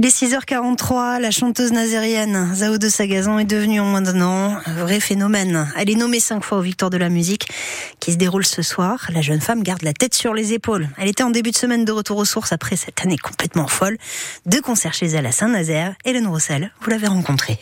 Il est 6h43, la chanteuse nazérienne Zao de Sagazan est devenue en moins d'un an un vrai phénomène. Elle est nommée cinq fois aux Victoires de la musique qui se déroule ce soir. La jeune femme garde la tête sur les épaules. Elle était en début de semaine de retour aux sources après cette année complètement folle. Deux concerts chez elle à Saint-Nazaire. Hélène Roussel, vous l'avez rencontrée.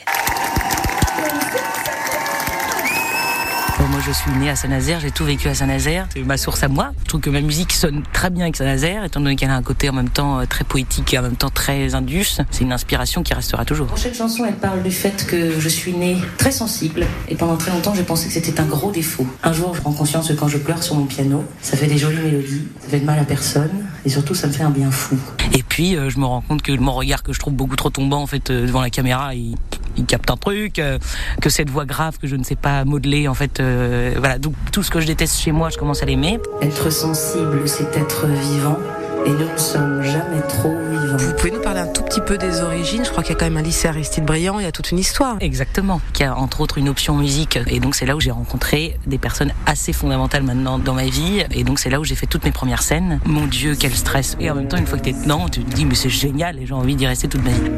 Je suis née à Saint-Nazaire, j'ai tout vécu à Saint-Nazaire. C'est ma source à moi. Je trouve que ma musique sonne très bien avec Saint-Nazaire, étant donné qu'elle a un côté en même temps euh, très poétique et en même temps très indus. C'est une inspiration qui restera toujours. La prochaine chanson, elle parle du fait que je suis née très sensible. Et pendant très longtemps, j'ai pensé que c'était un gros défaut. Un jour, je prends conscience que quand je pleure sur mon piano, ça fait des jolies mélodies, ça fait de mal à personne. Et surtout, ça me fait un bien fou. Et puis, euh, je me rends compte que mon regard que je trouve beaucoup trop tombant, en fait, euh, devant la caméra, il il capte un truc, euh, que cette voix grave que je ne sais pas modeler, en fait, euh, voilà, donc tout ce que je déteste chez moi, je commence à l'aimer. Être sensible, c'est être vivant. Et nous ne sommes jamais trop vivants. Vous pouvez nous parler un tout petit peu des origines? Je crois qu'il y a quand même un lycée Aristide Briand, il y a toute une histoire. Exactement, qui a entre autres une option musique. Et donc c'est là où j'ai rencontré des personnes assez fondamentales maintenant dans ma vie. Et donc c'est là où j'ai fait toutes mes premières scènes. Mon Dieu, quel stress. Et en même temps, une fois que tu es dedans, tu te dis, mais c'est génial et j'ai envie d'y rester toute ma vie.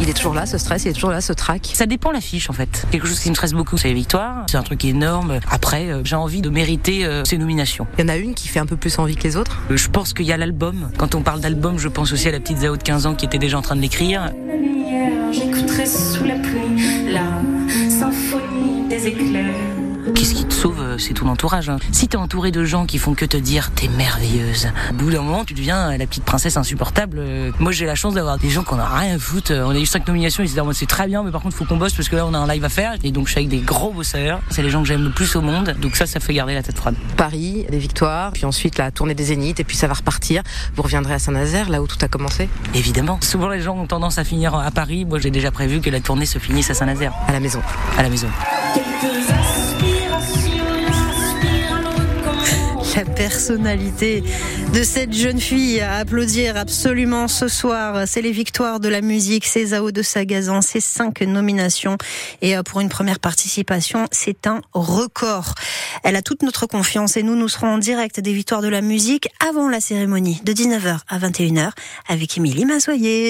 Il est toujours là, ce stress, il est toujours là, ce trac. Ça dépend l'affiche en fait. Quelque chose qui me stresse beaucoup, c'est les victoires. C'est un truc énorme. Après, euh, j'ai envie de mériter euh, ces nominations. Il y en a une qui fait un peu plus envie que les autres? Euh, Je pense qu'il y a l'album. Quand on parle d'album, je pense aussi à la petite Zao de 15 ans qui était déjà en train de l'écrire. La lumière, j'écouterai sous la pluie la symphonie des éclairs. Qu'est-ce qui te sauve euh, C'est ton entourage. Hein. Si t'es entouré de gens qui font que te dire t'es merveilleuse, au bout d'un moment tu deviens la petite princesse insupportable. Euh, moi j'ai la chance d'avoir des gens qui en ont rien à foutre. On a eu cinq nominations, ils se disent c'est très bien, mais par contre faut qu'on bosse parce que là on a un live à faire. Et donc je suis avec des gros bosseurs. C'est les gens que j'aime le plus au monde. Donc ça, ça fait garder la tête froide. Paris, des victoires, puis ensuite la tournée des Zéniths, et puis ça va repartir. Vous reviendrez à Saint-Nazaire, là où tout a commencé? Évidemment. Souvent les gens ont tendance à finir à Paris. Moi j'ai déjà prévu que la tournée se finisse à Saint-Nazaire. À la maison. À la maison. Personnalité de cette jeune fille à applaudir absolument ce soir. C'est les victoires de la musique, c'est Zao de Sagazan, c'est cinq nominations et euh, pour une première participation, c'est un record. Elle a toute notre confiance et nous, nous serons en direct des victoires de la musique avant la cérémonie de 19h à 21h avec Émilie Mazoyer.